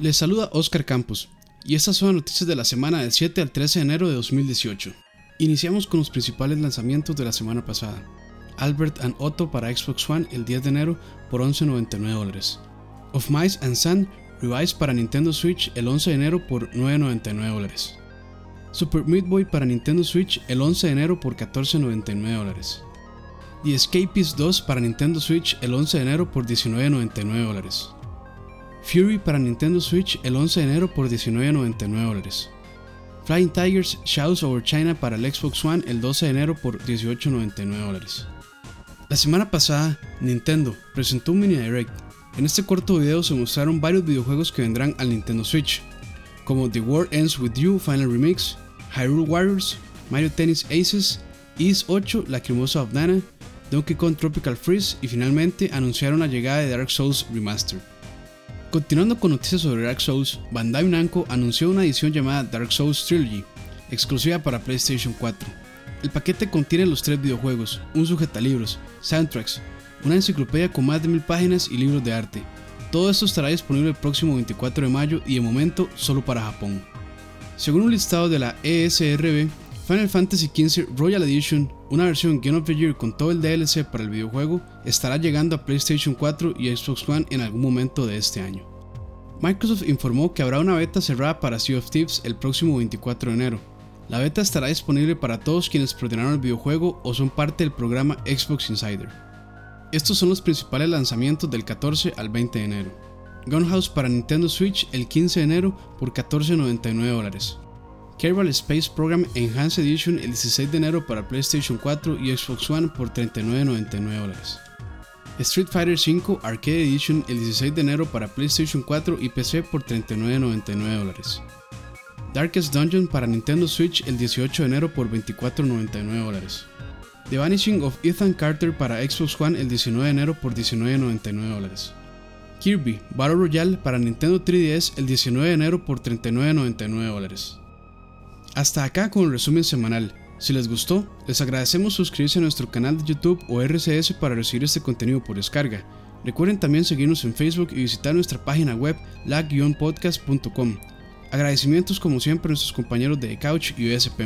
Les saluda Oscar Campos y estas son las noticias de la semana del 7 al 13 de enero de 2018. Iniciamos con los principales lanzamientos de la semana pasada. Albert and Otto para Xbox One el 10 de enero por 11.99 dólares. Of Mice and Sun Revised para Nintendo Switch el 11 de enero por 9.99 dólares. Super Meat Boy para Nintendo Switch el 11 de enero por 14.99 dólares. The Escapist 2 para Nintendo Switch el 11 de enero por 19.99 dólares. Fury para Nintendo Switch el 11 de enero por 19.99 dólares. Flying Tigers Shadows Over China para el Xbox One el 12 de enero por 18.99 dólares. La semana pasada, Nintendo presentó un mini direct. En este corto video se mostraron varios videojuegos que vendrán al Nintendo Switch, como The World Ends With You Final Remix, Hyrule Warriors, Mario Tennis Aces, Ease 8 Lacrimosa of Dana, Donkey Kong Tropical Freeze y finalmente anunciaron la llegada de Dark Souls Remastered. Continuando con noticias sobre Dark Souls, Bandai Namco anunció una edición llamada Dark Souls Trilogy, exclusiva para PlayStation 4. El paquete contiene los tres videojuegos, un sujetalibros, soundtracks, una enciclopedia con más de mil páginas y libros de arte. Todo esto estará disponible el próximo 24 de mayo y de momento solo para Japón. Según un listado de la ESRB, Final Fantasy XV Royal Edition, una versión Game of the Year con todo el DLC para el videojuego, estará llegando a PlayStation 4 y Xbox One en algún momento de este año. Microsoft informó que habrá una beta cerrada para Sea of Thieves el próximo 24 de enero. La beta estará disponible para todos quienes preordenaron el videojuego o son parte del programa Xbox Insider. Estos son los principales lanzamientos del 14 al 20 de enero. Gunhouse para Nintendo Switch el 15 de enero por 14.99 dólares. Kerbal Space Program Enhanced Edition el 16 de enero para PlayStation 4 y Xbox One por 39.99 dólares. Street Fighter V Arcade Edition el 16 de enero para PlayStation 4 y PC por 39.99 dólares. Darkest Dungeon para Nintendo Switch el 18 de enero por 24.99 dólares. The Vanishing of Ethan Carter para Xbox One el 19 de enero por 19.99 dólares. Kirby Battle Royale para Nintendo 3DS el 19 de enero por 39.99 dólares. Hasta acá con el resumen semanal. Si les gustó, les agradecemos suscribirse a nuestro canal de YouTube o RCS para recibir este contenido por descarga. Recuerden también seguirnos en Facebook y visitar nuestra página web lag-podcast.com. Agradecimientos como siempre a nuestros compañeros de Couch y USP+.